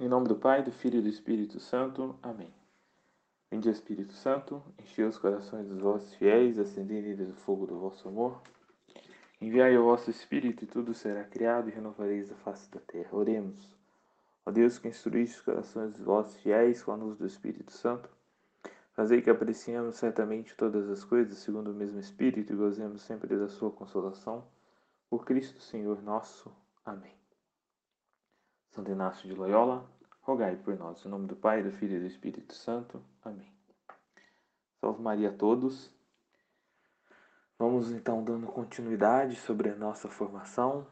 Em nome do Pai, do Filho e do Espírito Santo. Amém. Vinde, Espírito Santo, enchei os corações dos vossos fiéis, acendei neles o fogo do vosso amor. Enviai o vosso Espírito e tudo será criado e renovareis a face da terra. Oremos. Ó Deus que instruíste os corações dos vossos fiéis com a luz do Espírito Santo, fazei que apreciemos certamente todas as coisas segundo o mesmo Espírito e gozemos sempre da sua consolação. Por Cristo Senhor nosso. Amém. Santo Inácio de Loyola, rogai por nós. Em nome do Pai, do Filho e do Espírito Santo. Amém. Salve Maria a todos. Vamos então dando continuidade sobre a nossa formação.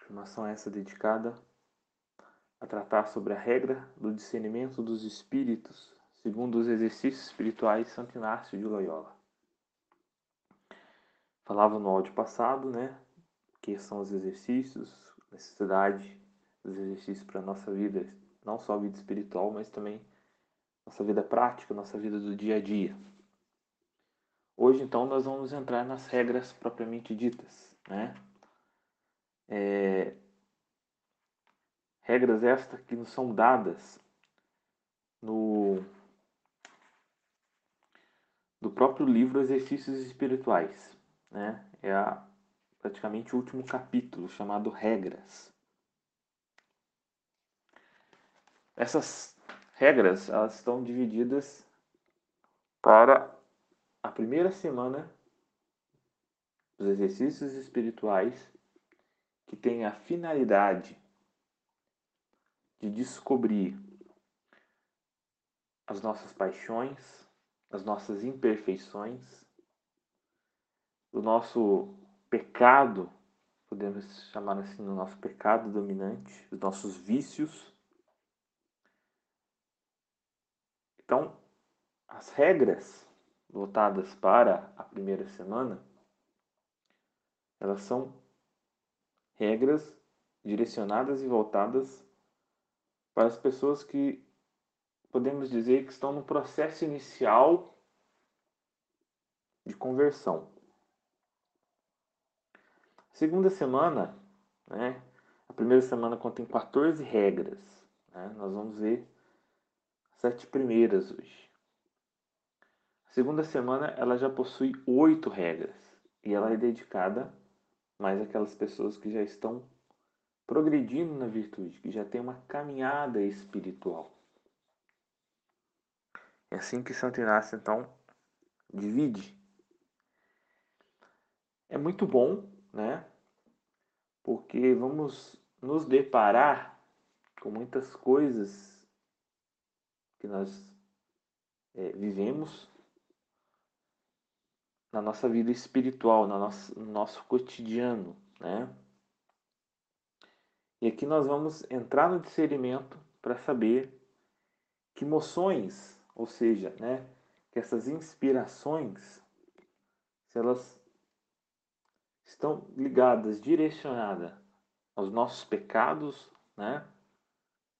Formação essa dedicada a tratar sobre a regra do discernimento dos espíritos, segundo os exercícios espirituais Santo Inácio de Loyola. Falava no áudio passado, né, que são os exercícios, necessidade exercícios para a nossa vida, não só a vida espiritual, mas também nossa vida prática, nossa vida do dia a dia. Hoje, então, nós vamos entrar nas regras propriamente ditas, né? É... Regras estas que nos são dadas no do próprio livro Exercícios Espirituais, né? É a, praticamente o último capítulo chamado Regras. Essas regras elas estão divididas para a primeira semana dos exercícios espirituais que tem a finalidade de descobrir as nossas paixões, as nossas imperfeições, o nosso pecado, podemos chamar assim, o nosso pecado dominante, os nossos vícios Então, as regras voltadas para a primeira semana, elas são regras direcionadas e voltadas para as pessoas que podemos dizer que estão no processo inicial de conversão. segunda semana, né, a primeira semana contém 14 regras. Né, nós vamos ver sete primeiras hoje. A segunda semana ela já possui oito regras e ela é dedicada mais àquelas pessoas que já estão progredindo na virtude, que já tem uma caminhada espiritual. É assim que Santo Inácio então divide. É muito bom, né? Porque vamos nos deparar com muitas coisas que nós é, vivemos na nossa vida espiritual, no nosso, no nosso cotidiano, né? E aqui nós vamos entrar no discernimento para saber que emoções, ou seja, né, que essas inspirações, se elas estão ligadas, direcionadas aos nossos pecados, né,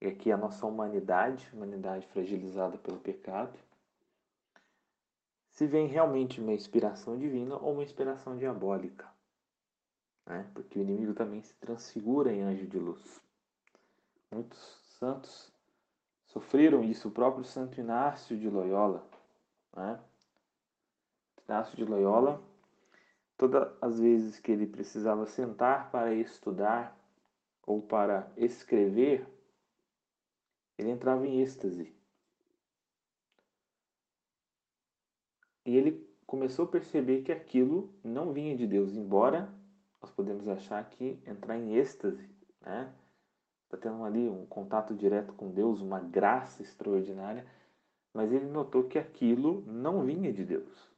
e aqui a nossa humanidade, humanidade fragilizada pelo pecado, se vem realmente uma inspiração divina ou uma inspiração diabólica. Né? Porque o inimigo também se transfigura em anjo de luz. Muitos santos sofreram isso, o próprio Santo Inácio de Loyola. Né? Inácio de Loyola, todas as vezes que ele precisava sentar para estudar ou para escrever, ele entrava em êxtase. E ele começou a perceber que aquilo não vinha de Deus, embora nós podemos achar que entrar em êxtase, né? Está tendo ali um contato direto com Deus, uma graça extraordinária, mas ele notou que aquilo não vinha de Deus,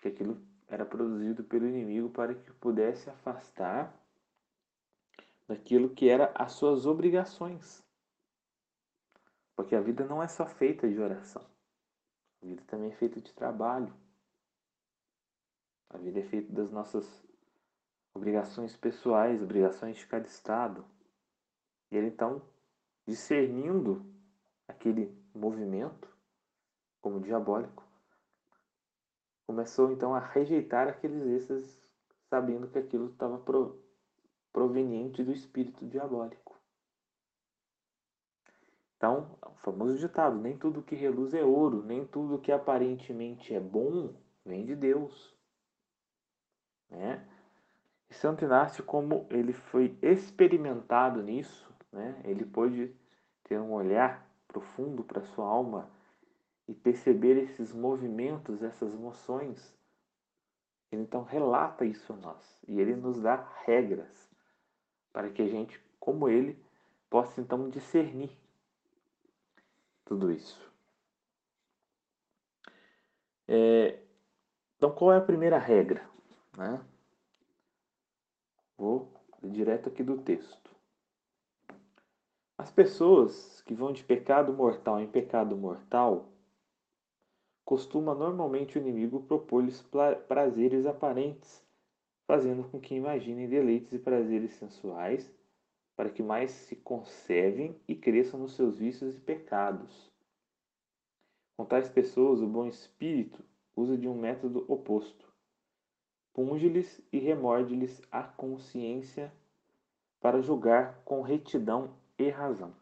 que aquilo era produzido pelo inimigo para que pudesse afastar daquilo que era as suas obrigações. Porque a vida não é só feita de oração. A vida também é feita de trabalho. A vida é feita das nossas obrigações pessoais, obrigações de cada estado. E ele então, discernindo aquele movimento como diabólico, começou então a rejeitar aqueles êxtases, sabendo que aquilo estava proveniente do espírito diabólico. Então, o famoso ditado: nem tudo que reluz é ouro, nem tudo que aparentemente é bom vem de Deus. Né? E Santo Inácio, como ele foi experimentado nisso, né? ele pôde ter um olhar profundo para sua alma e perceber esses movimentos, essas emoções. Ele então relata isso a nós e ele nos dá regras para que a gente, como ele, possa então discernir tudo isso. É, então, qual é a primeira regra? Né? Vou direto aqui do texto. As pessoas que vão de pecado mortal em pecado mortal costuma normalmente o inimigo propor-lhes prazeres aparentes, fazendo com que imaginem deleites e prazeres sensuais, para que mais se conservem e cresçam nos seus vícios e pecados. Com tais pessoas, o bom espírito usa de um método oposto. Punge-lhes e remorde-lhes a consciência para julgar com retidão e razão.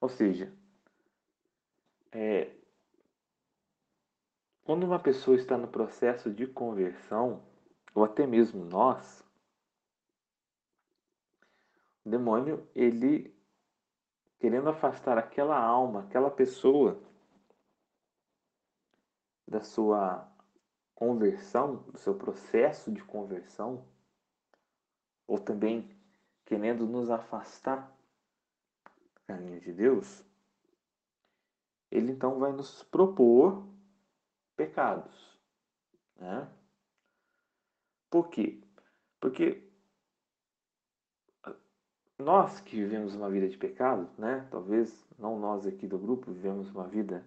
Ou seja, é, quando uma pessoa está no processo de conversão, ou até mesmo nós, demônio, ele querendo afastar aquela alma, aquela pessoa da sua conversão, do seu processo de conversão, ou também querendo nos afastar do caminho de Deus, ele então vai nos propor pecados. Né? Por quê? Porque nós que vivemos uma vida de pecado, né? talvez não nós aqui do grupo vivemos uma vida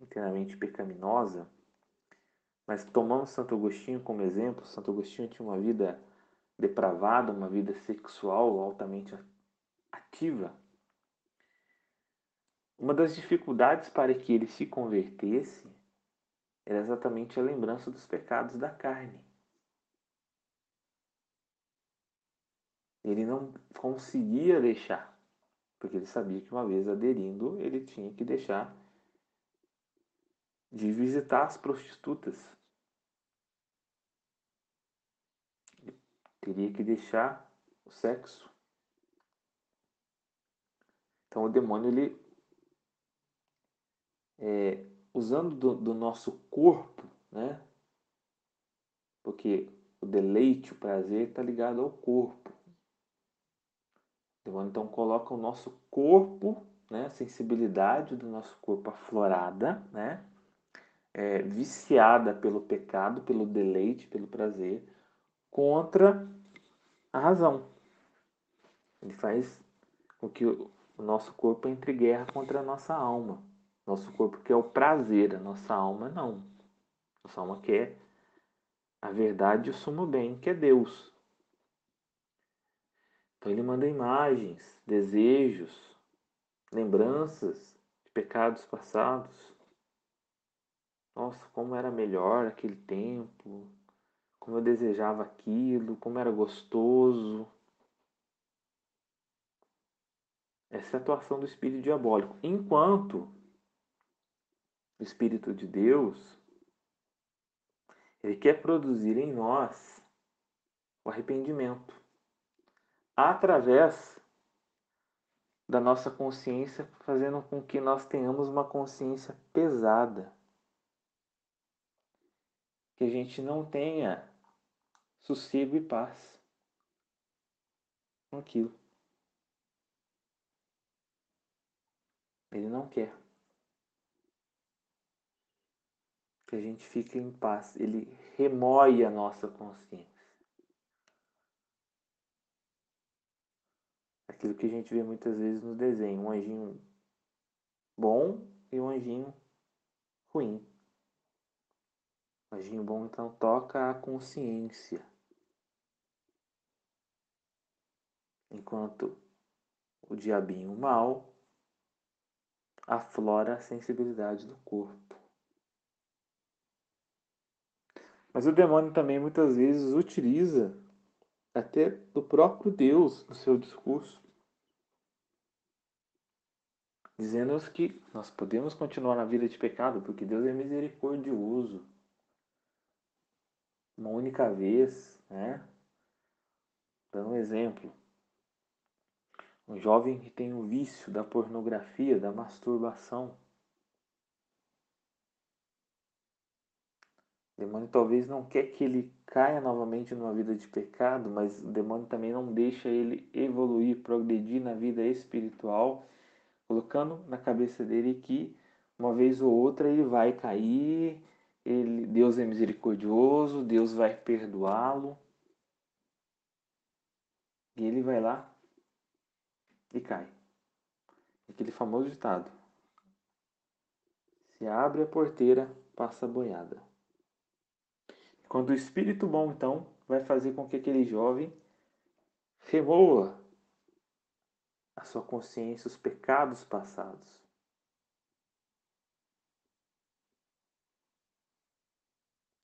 inteiramente pecaminosa, mas tomamos Santo Agostinho como exemplo. Santo Agostinho tinha uma vida depravada, uma vida sexual altamente ativa. Uma das dificuldades para que ele se convertesse era exatamente a lembrança dos pecados da carne. Ele não conseguia deixar, porque ele sabia que uma vez aderindo, ele tinha que deixar de visitar as prostitutas. Teria que deixar o sexo. Então o demônio ele é, usando do, do nosso corpo, né? Porque o deleite, o prazer está ligado ao corpo. Então coloca o nosso corpo, né, a sensibilidade do nosso corpo aflorada, né, é, viciada pelo pecado, pelo deleite, pelo prazer, contra a razão. Ele faz com que o nosso corpo entre guerra contra a nossa alma. Nosso corpo quer o prazer, a nossa alma não. Nossa alma quer a verdade e o sumo bem, que é Deus. Então ele manda imagens, desejos, lembranças de pecados passados. Nossa, como era melhor aquele tempo, como eu desejava aquilo, como era gostoso. Essa é a atuação do espírito diabólico. Enquanto o Espírito de Deus, ele quer produzir em nós o arrependimento através da nossa consciência, fazendo com que nós tenhamos uma consciência pesada. Que a gente não tenha sossego e paz com aquilo. Ele não quer. que a gente fique em paz. Ele remoe a nossa consciência. Aquilo que a gente vê muitas vezes no desenho, um anjinho bom e um anjinho ruim. O anjinho bom então toca a consciência. Enquanto o diabinho mal aflora a sensibilidade do corpo. Mas o demônio também muitas vezes utiliza até do próprio Deus no seu discurso. Dizendo-nos que nós podemos continuar na vida de pecado, porque Deus é misericordioso. Uma única vez, né? Dando um exemplo. Um jovem que tem o vício da pornografia, da masturbação. O demônio talvez não quer que ele caia novamente numa vida de pecado, mas o demônio também não deixa ele evoluir, progredir na vida espiritual colocando na cabeça dele que uma vez ou outra ele vai cair, ele, Deus é misericordioso, Deus vai perdoá-lo. E ele vai lá e cai. Aquele famoso ditado. Se abre a porteira, passa a boiada. Quando o Espírito bom, então, vai fazer com que aquele jovem remoa a sua consciência os pecados passados.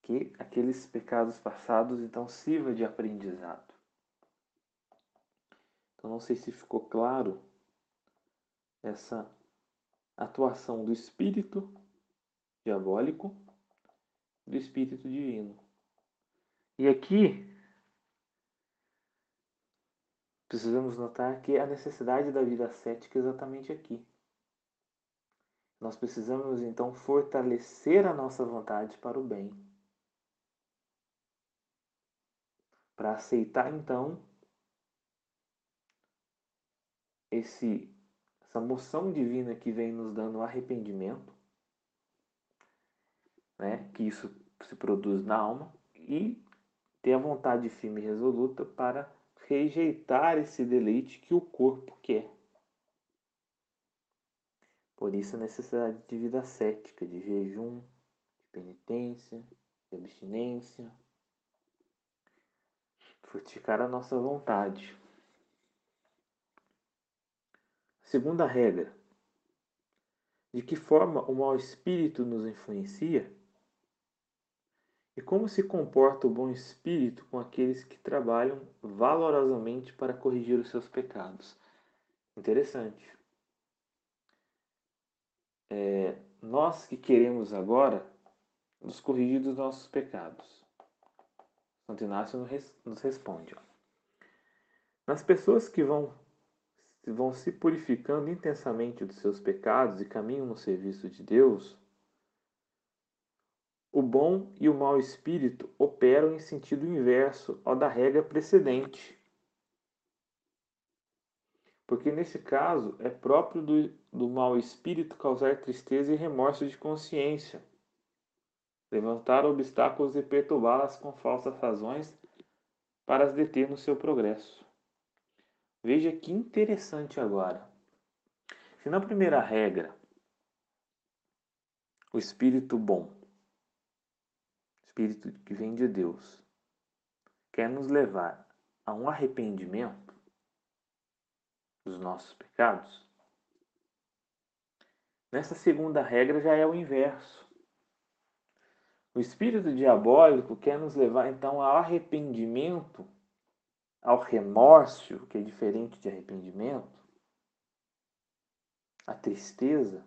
Que aqueles pecados passados então sirva de aprendizado. Então não sei se ficou claro essa atuação do espírito diabólico do espírito divino. E aqui precisamos notar que a necessidade da vida cética é exatamente aqui. Nós precisamos então fortalecer a nossa vontade para o bem. Para aceitar então esse essa moção divina que vem nos dando arrependimento, né? Que isso se produz na alma e ter a vontade firme e resoluta para rejeitar esse deleite que o corpo quer. Por isso a necessidade de vida cética, de jejum, de penitência, de abstinência. Fortificar a nossa vontade. Segunda regra. De que forma o mau espírito nos influencia? E como se comporta o bom espírito com aqueles que trabalham valorosamente para corrigir os seus pecados? Interessante. É, nós que queremos agora nos corrigir dos nossos pecados. Santo Inácio nos responde. Nas pessoas que vão, vão se purificando intensamente dos seus pecados e caminham no serviço de Deus, o bom e o mau espírito operam em sentido inverso ao da regra precedente. Porque nesse caso é próprio do, do mau espírito causar tristeza e remorso de consciência, levantar obstáculos e perturbá-las com falsas razões para as deter no seu progresso. Veja que interessante agora. Se na primeira regra o espírito bom Espírito que vem de Deus, quer nos levar a um arrependimento dos nossos pecados, nessa segunda regra já é o inverso. O espírito diabólico quer nos levar então ao arrependimento, ao remorso, que é diferente de arrependimento, à tristeza,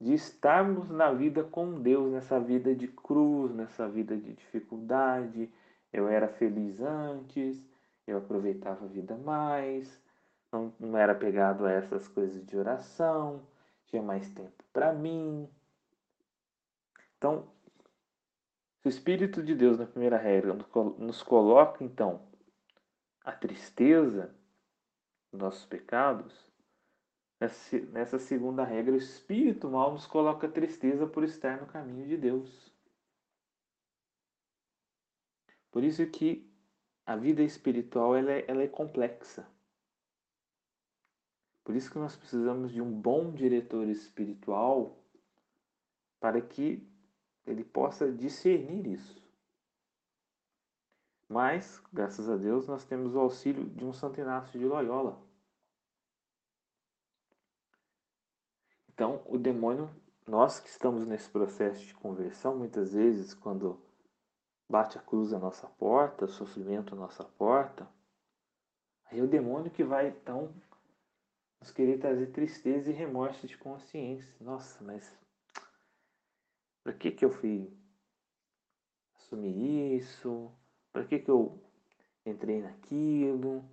de estarmos na vida com Deus, nessa vida de cruz, nessa vida de dificuldade. Eu era feliz antes, eu aproveitava a vida mais, não, não era pegado a essas coisas de oração, tinha mais tempo para mim. Então, se o Espírito de Deus, na primeira regra, nos coloca, então, a tristeza dos nossos pecados, Nessa segunda regra, o espírito mal nos coloca tristeza por estar no caminho de Deus. Por isso que a vida espiritual ela é, ela é complexa. Por isso que nós precisamos de um bom diretor espiritual para que ele possa discernir isso. Mas, graças a Deus, nós temos o auxílio de um Santo Inácio de Loyola Então, o demônio, nós que estamos nesse processo de conversão, muitas vezes, quando bate a cruz à nossa porta, sofrimento à nossa porta, aí é o demônio que vai então nos querer trazer tristeza e remorso de consciência. Nossa, mas para que que eu fui assumir isso? Para que que eu entrei naquilo?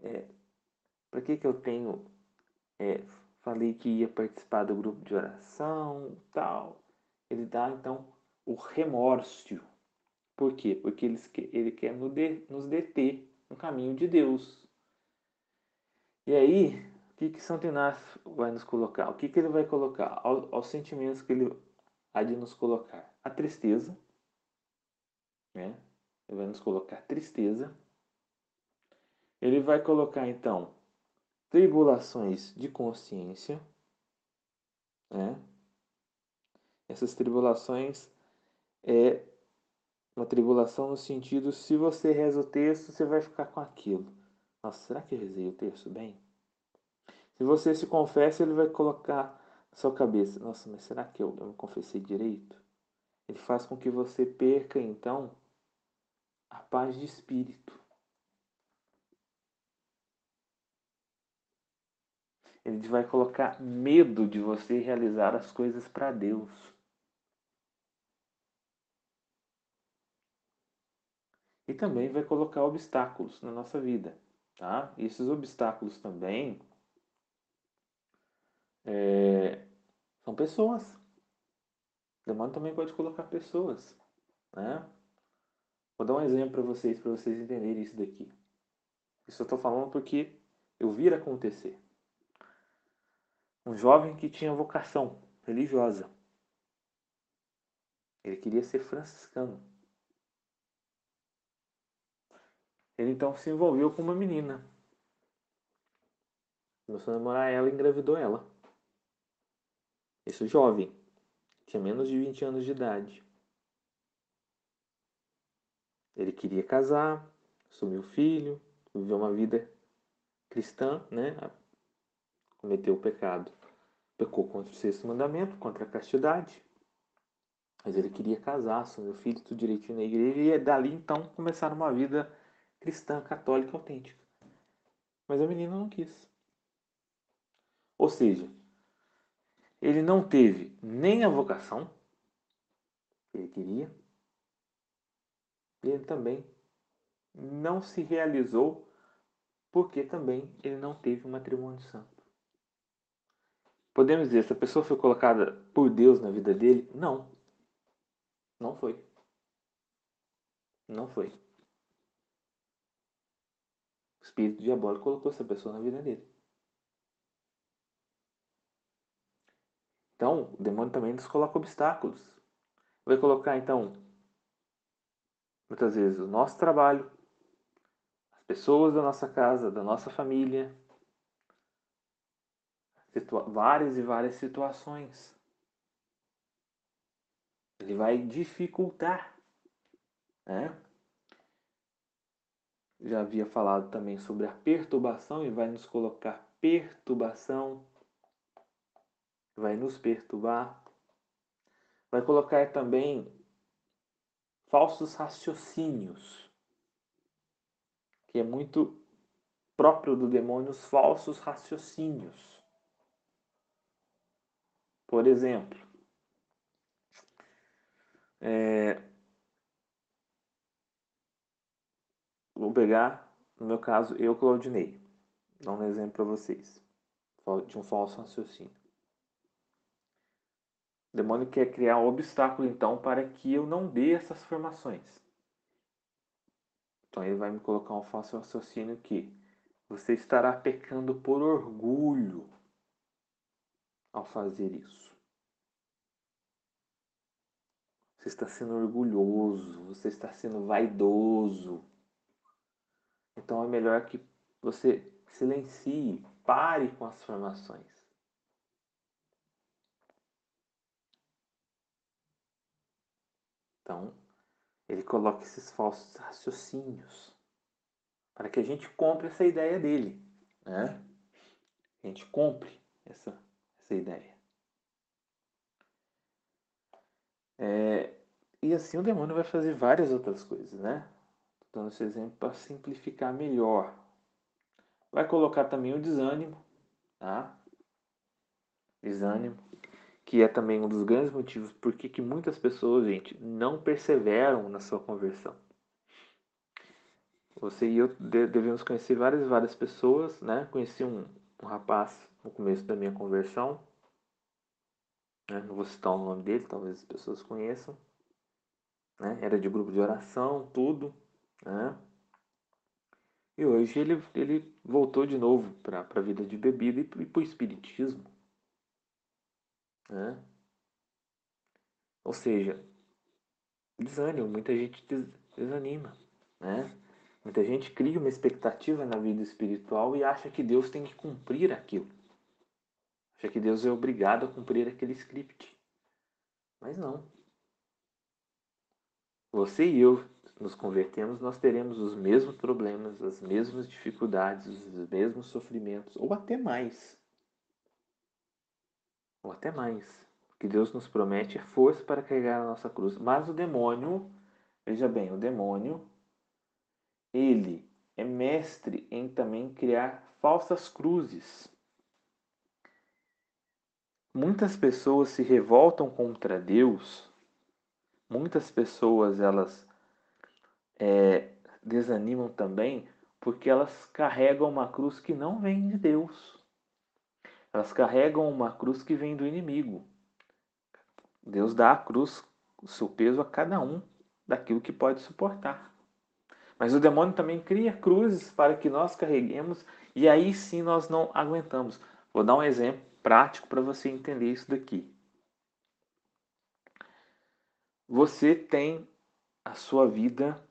É, para que que eu tenho é, falei que ia participar do grupo de oração, tal. Ele dá então o remorso. Por quê? Porque ele, ele quer nos deter no caminho de Deus. E aí, o que, que Santo Inácio vai nos colocar? O que, que ele vai colocar? aos sentimentos que ele há de nos colocar? A tristeza. Né? Ele vai nos colocar tristeza. Ele vai colocar então tribulações de consciência. Né? Essas tribulações é uma tribulação no sentido, se você reza o texto, você vai ficar com aquilo. Nossa, será que eu rezei o texto bem? Se você se confessa, ele vai colocar na sua cabeça, nossa, mas será que eu, eu me confessei direito? Ele faz com que você perca, então, a paz de espírito. Ele vai colocar medo de você realizar as coisas para Deus. E também vai colocar obstáculos na nossa vida. Tá? E esses obstáculos também é, são pessoas. O demônio também pode colocar pessoas. Né? Vou dar um exemplo para vocês, para vocês entenderem isso daqui. Isso eu estou falando porque eu vi acontecer. Um jovem que tinha vocação religiosa. Ele queria ser franciscano. Ele então se envolveu com uma menina. Começou a namorar ela e engravidou ela. Esse jovem. Tinha menos de 20 anos de idade. Ele queria casar, assumir o filho, viver uma vida cristã, né? Cometeu o pecado. Pecou contra o sexto mandamento, contra a castidade. Mas ele queria casar, assumir o filho, tudo direitinho na igreja. E dali então começaram uma vida cristã, católica, autêntica. Mas a menina não quis. Ou seja, ele não teve nem a vocação que ele queria, e ele também não se realizou porque também ele não teve um matrimônio santo. Podemos dizer, essa pessoa foi colocada por Deus na vida dele? Não. Não foi. Não foi espírito diabólico colocou essa pessoa na vida dele. Então, o demônio também nos coloca obstáculos. Vai colocar, então, muitas vezes, o nosso trabalho, as pessoas da nossa casa, da nossa família, várias e várias situações. Ele vai dificultar, né? já havia falado também sobre a perturbação e vai nos colocar perturbação, vai nos perturbar, vai colocar também falsos raciocínios, que é muito próprio do demônio, os falsos raciocínios. Por exemplo, é, Vou pegar, no meu caso, eu, Claudinei. Dar um exemplo para vocês. De um falso raciocínio. O demônio quer criar um obstáculo, então, para que eu não dê essas formações. Então, ele vai me colocar um falso raciocínio que você estará pecando por orgulho ao fazer isso. Você está sendo orgulhoso, você está sendo vaidoso. Então é melhor que você silencie, pare com as formações. Então, ele coloca esses falsos raciocínios para que a gente compre essa ideia dele, né? A gente compre essa, essa ideia. É, e assim o demônio vai fazer várias outras coisas, né? dando esse exemplo para simplificar melhor. Vai colocar também o desânimo, tá? Desânimo, que é também um dos grandes motivos por que muitas pessoas, gente, não perseveram na sua conversão. Você e eu devemos conhecer várias várias pessoas, né? Conheci um, um rapaz no começo da minha conversão, né? não vou citar o nome dele, talvez as pessoas conheçam, né? Era de grupo de oração, tudo, né? E hoje ele, ele voltou de novo para a vida de bebida e para o espiritismo. Né? Ou seja, desânimo, muita gente desanima. Né? Muita gente cria uma expectativa na vida espiritual e acha que Deus tem que cumprir aquilo. Acha que Deus é obrigado a cumprir aquele script. Mas não. Você e eu nos convertemos, nós teremos os mesmos problemas, as mesmas dificuldades, os mesmos sofrimentos, ou até mais. Ou até mais. O que Deus nos promete é força para carregar a nossa cruz. Mas o demônio, veja bem, o demônio, ele é mestre em também criar falsas cruzes. Muitas pessoas se revoltam contra Deus. Muitas pessoas elas é, desanimam também porque elas carregam uma cruz que não vem de Deus. Elas carregam uma cruz que vem do inimigo. Deus dá a cruz, o seu peso a cada um daquilo que pode suportar. Mas o demônio também cria cruzes para que nós carreguemos e aí sim nós não aguentamos. Vou dar um exemplo prático para você entender isso daqui. Você tem a sua vida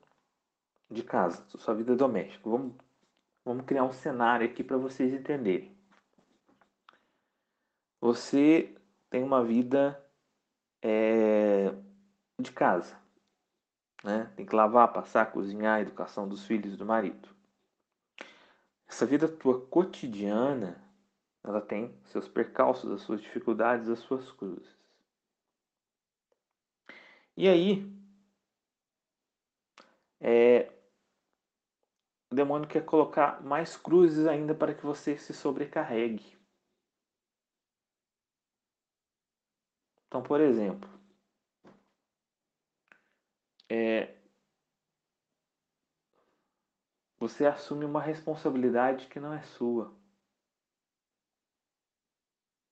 de casa, sua vida doméstica. Vamos, vamos criar um cenário aqui para vocês entenderem. Você tem uma vida é, de casa. Né? Tem que lavar, passar, cozinhar, educação dos filhos e do marido. Essa vida tua cotidiana, ela tem seus percalços, as suas dificuldades, as suas cruzes. E aí, é, o demônio quer colocar mais cruzes ainda para que você se sobrecarregue. Então, por exemplo, é, você assume uma responsabilidade que não é sua.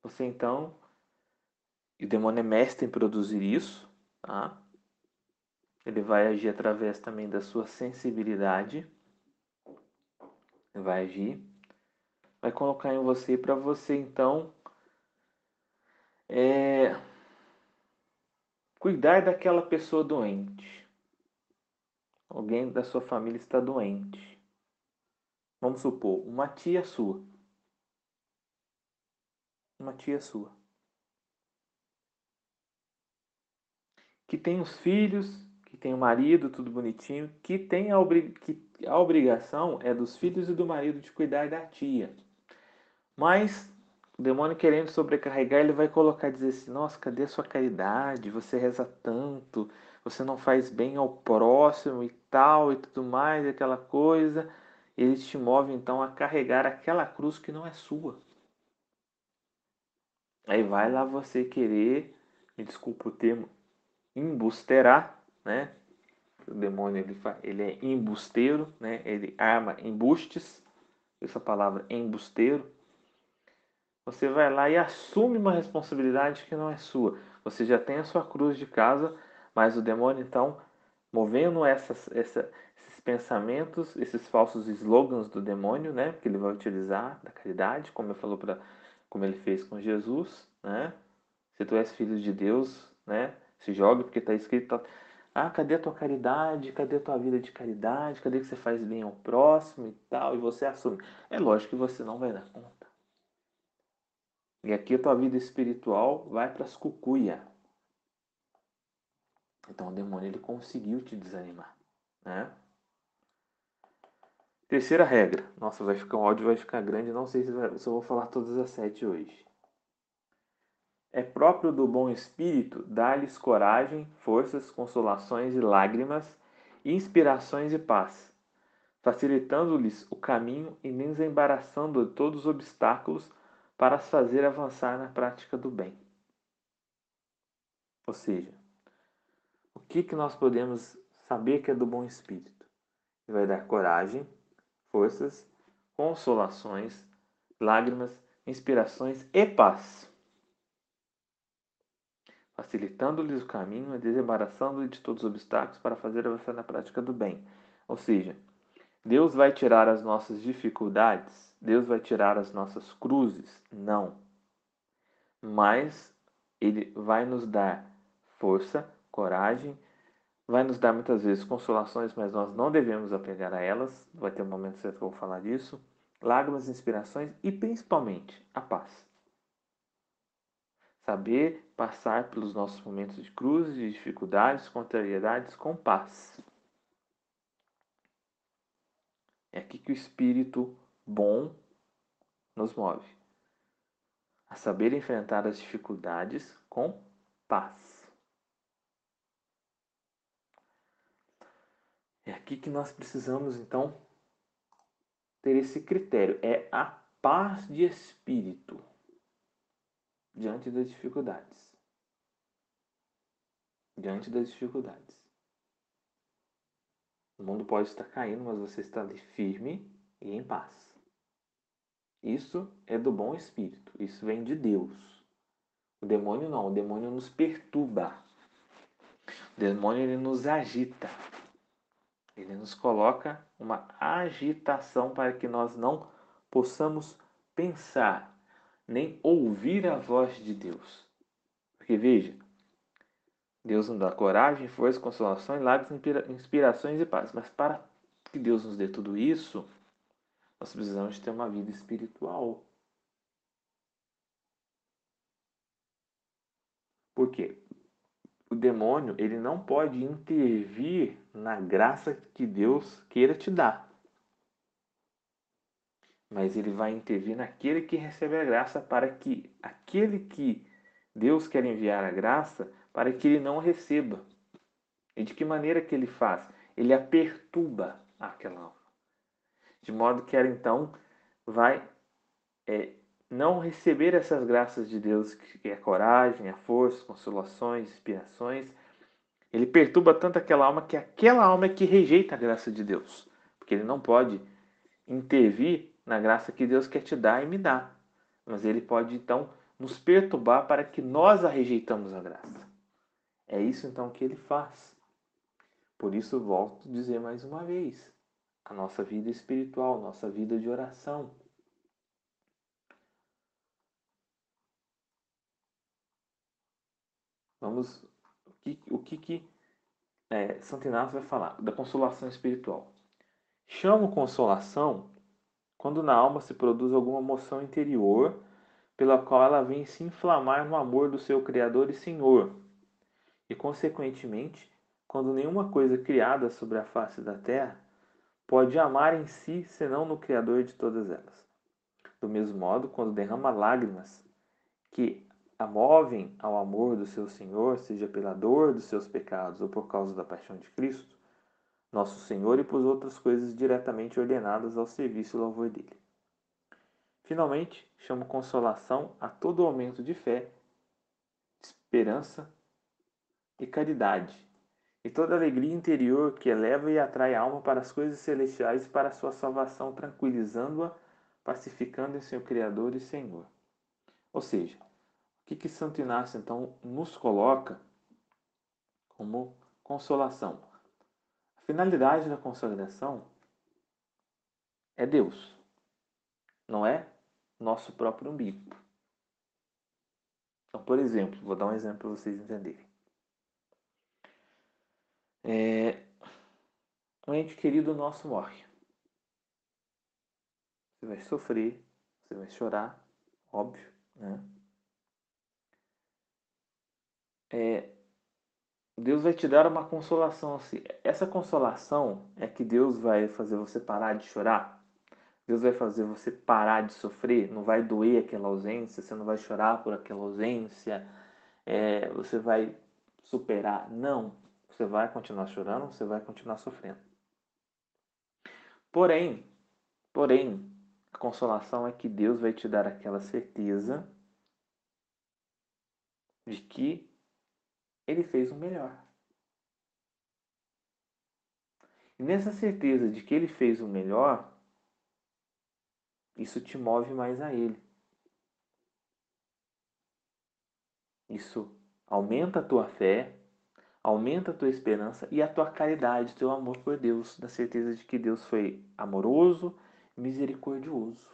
Você então, e o demônio é mestre em produzir isso, tá? Ele vai agir através também da sua sensibilidade vai agir, vai colocar em você para você então é, cuidar daquela pessoa doente. Alguém da sua família está doente. Vamos supor, uma tia sua. Uma tia sua. Que tem os filhos, que tem o marido, tudo bonitinho, que tem a, que a obrigação é dos filhos e do marido de cuidar da tia. Mas o demônio querendo sobrecarregar, ele vai colocar dizer assim: "Nossa, cadê a sua caridade? Você reza tanto, você não faz bem ao próximo e tal e tudo mais, aquela coisa". Ele te move então a carregar aquela cruz que não é sua. Aí vai lá você querer, me desculpa o termo, embusterar né? O demônio ele, ele é embusteiro, né? Ele arma embustes. Essa palavra embusteiro. Você vai lá e assume uma responsabilidade que não é sua. Você já tem a sua cruz de casa, mas o demônio então movendo essas, essa, esses pensamentos, esses falsos slogans do demônio, né, que ele vai utilizar da caridade, como eu falou para, como ele fez com Jesus, né? Se tu és filho de Deus, né, se jogue porque está escrito, tá, ah, cadê a tua caridade? Cadê a tua vida de caridade? Cadê que você faz bem ao próximo e tal? E você assume. É lógico que você não vai dar conta. E aqui a tua vida espiritual vai para as cucuia. Então o demônio ele conseguiu te desanimar, né? Terceira regra. Nossa, vai ficar o áudio vai ficar grande. Não sei se, vai, se eu vou falar todas as sete hoje. É próprio do bom espírito dar-lhes coragem, forças, consolações e lágrimas, inspirações e paz, facilitando-lhes o caminho e desembaraçando todos os obstáculos para as fazer avançar na prática do bem. Ou seja, o que, que nós podemos saber que é do bom espírito? Ele vai dar coragem, forças, consolações, lágrimas, inspirações e paz, facilitando-lhes o caminho e desembaraçando-lhes de todos os obstáculos para fazer avançar na prática do bem. Ou seja, Deus vai tirar as nossas dificuldades, Deus vai tirar as nossas cruzes? Não. Mas Ele vai nos dar força, coragem, vai nos dar muitas vezes consolações, mas nós não devemos apegar a elas. Vai ter um momento certo que eu vou falar disso. Lágrimas, inspirações e principalmente a paz. Saber passar pelos nossos momentos de cruzes, de dificuldades, contrariedades com paz. É aqui que o Espírito bom nos move. A saber enfrentar as dificuldades com paz. É aqui que nós precisamos, então, ter esse critério. É a paz de espírito diante das dificuldades. Diante das dificuldades. O mundo pode estar caindo, mas você está ali firme e em paz. Isso é do bom espírito. Isso vem de Deus. O demônio não. O demônio nos perturba. O demônio ele nos agita. Ele nos coloca uma agitação para que nós não possamos pensar nem ouvir a voz de Deus. Porque veja, Deus nos dá coragem, força, consolação, lágrimas, inspirações e paz. Mas para que Deus nos dê tudo isso, nós precisamos ter uma vida espiritual. Por quê? O demônio, ele não pode intervir na graça que Deus queira te dar. Mas ele vai intervir naquele que recebe a graça para que aquele que Deus quer enviar a graça para que ele não receba. E de que maneira que ele faz? Ele a perturba aquela alma. De modo que ela então vai é, não receber essas graças de Deus, que é coragem, a força, consolações, inspirações. Ele perturba tanto aquela alma que aquela alma é que rejeita a graça de Deus. Porque ele não pode intervir na graça que Deus quer te dar e me dar. Mas ele pode então nos perturbar para que nós a rejeitamos a graça. É isso então que ele faz. Por isso, volto a dizer mais uma vez: a nossa vida espiritual, nossa vida de oração. Vamos. O que, o que, que é, vai falar? Da consolação espiritual. Chamo consolação quando na alma se produz alguma emoção interior pela qual ela vem se inflamar no amor do seu Criador e Senhor e, consequentemente, quando nenhuma coisa criada sobre a face da terra pode amar em si senão no Criador de todas elas. Do mesmo modo, quando derrama lágrimas que a movem ao amor do seu Senhor, seja pela dor dos seus pecados ou por causa da paixão de Cristo, nosso Senhor e por outras coisas diretamente ordenadas ao serviço e louvor dele. Finalmente, chamo consolação a todo aumento de fé, esperança e caridade, e toda alegria interior que eleva e atrai a alma para as coisas celestiais e para a sua salvação, tranquilizando-a, pacificando em seu Criador e Senhor. Ou seja, que, que Santo Inácio então nos coloca como consolação? A finalidade da consolação é Deus, não é nosso próprio umbigo. Então, por exemplo, vou dar um exemplo para vocês entenderem. É, um ente querido nosso morre. Você vai sofrer, você vai chorar, óbvio, né? É, Deus vai te dar uma consolação assim. Essa consolação é que Deus vai fazer você parar de chorar. Deus vai fazer você parar de sofrer. Não vai doer aquela ausência. Você não vai chorar por aquela ausência. É, você vai superar. Não. Você vai continuar chorando, você vai continuar sofrendo. Porém, porém, A consolação é que Deus vai te dar aquela certeza de que Ele fez o melhor. E nessa certeza de que Ele fez o melhor, isso te move mais a Ele. Isso aumenta a tua fé, aumenta a tua esperança e a tua caridade, teu amor por Deus, da certeza de que Deus foi amoroso, misericordioso.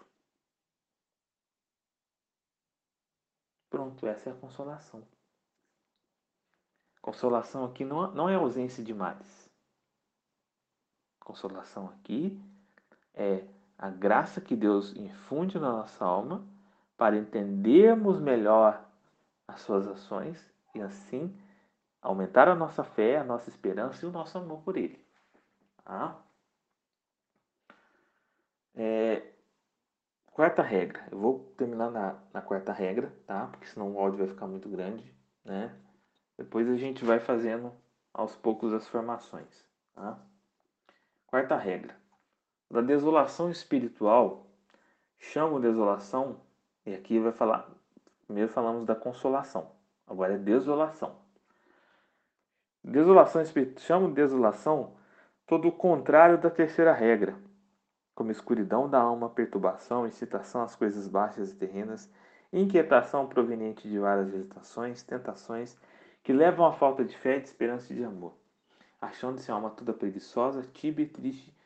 Pronto, essa é a consolação. Consolação aqui não, não é ausência de males. Consolação aqui é a graça que Deus infunde na nossa alma para entendermos melhor as suas ações e assim aumentar a nossa fé, a nossa esperança e o nosso amor por Ele. Tá? É, quarta regra. Eu vou terminar na, na quarta regra, tá? Porque senão o áudio vai ficar muito grande, né? Depois a gente vai fazendo aos poucos as formações, tá? Quarta regra. Da desolação espiritual, chamo desolação, e aqui vai falar, primeiro falamos da consolação, agora é desolação. Desolação espiritual, chamo desolação todo o contrário da terceira regra, como escuridão da alma, perturbação, excitação às coisas baixas e terrenas, inquietação proveniente de várias visitações, tentações que levam à falta de fé, de esperança e de amor, achando-se a alma toda preguiçosa, tíbia e triste,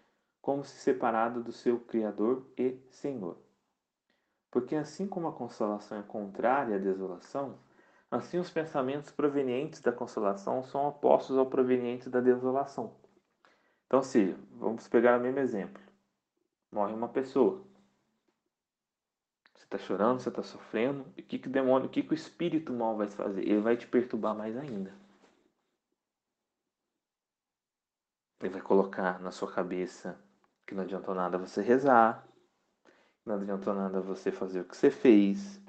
como se separada do seu Criador e Senhor. Porque assim como a consolação é contrária à desolação, assim os pensamentos provenientes da consolação são opostos ao proveniente da desolação. Então, se vamos pegar o mesmo exemplo morre uma pessoa. Está chorando, você está sofrendo. O que, que o demônio, o que, que o espírito mal vai fazer? Ele vai te perturbar mais ainda. Ele vai colocar na sua cabeça que não adiantou nada você rezar, não adiantou nada você fazer o que você fez.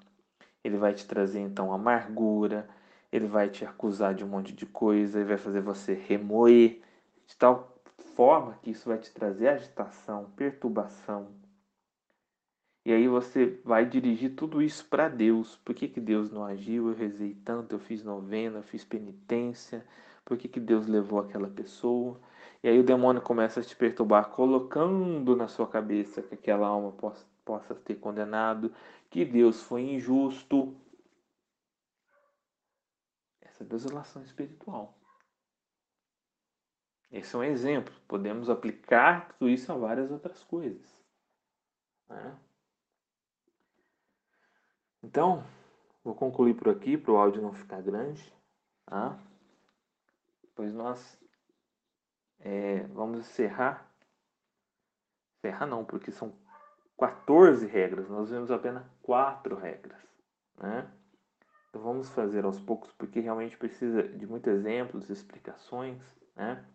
Ele vai te trazer então amargura, ele vai te acusar de um monte de coisa, ele vai fazer você remoer de tal forma que isso vai te trazer agitação, perturbação. E aí você vai dirigir tudo isso para Deus. Por que, que Deus não agiu? Eu rezei tanto, eu fiz novena, eu fiz penitência. Por que, que Deus levou aquela pessoa? E aí o demônio começa a te perturbar, colocando na sua cabeça que aquela alma possa, possa ter condenado, que Deus foi injusto. Essa é desolação espiritual. Esse é um exemplo. Podemos aplicar tudo isso a várias outras coisas. Né? Então, vou concluir por aqui para o áudio não ficar grande. Tá? Pois nós é, vamos encerrar. Encerrar não, porque são 14 regras. Nós vemos apenas quatro regras. Né? Então vamos fazer aos poucos, porque realmente precisa de muitos exemplos, explicações. Né?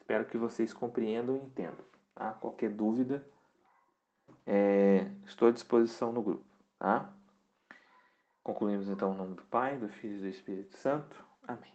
Espero que vocês compreendam e entendam. Tá? Qualquer dúvida, é, estou à disposição no grupo. Tá? Concluímos então o nome do Pai, do Filho e do Espírito Santo. Amém.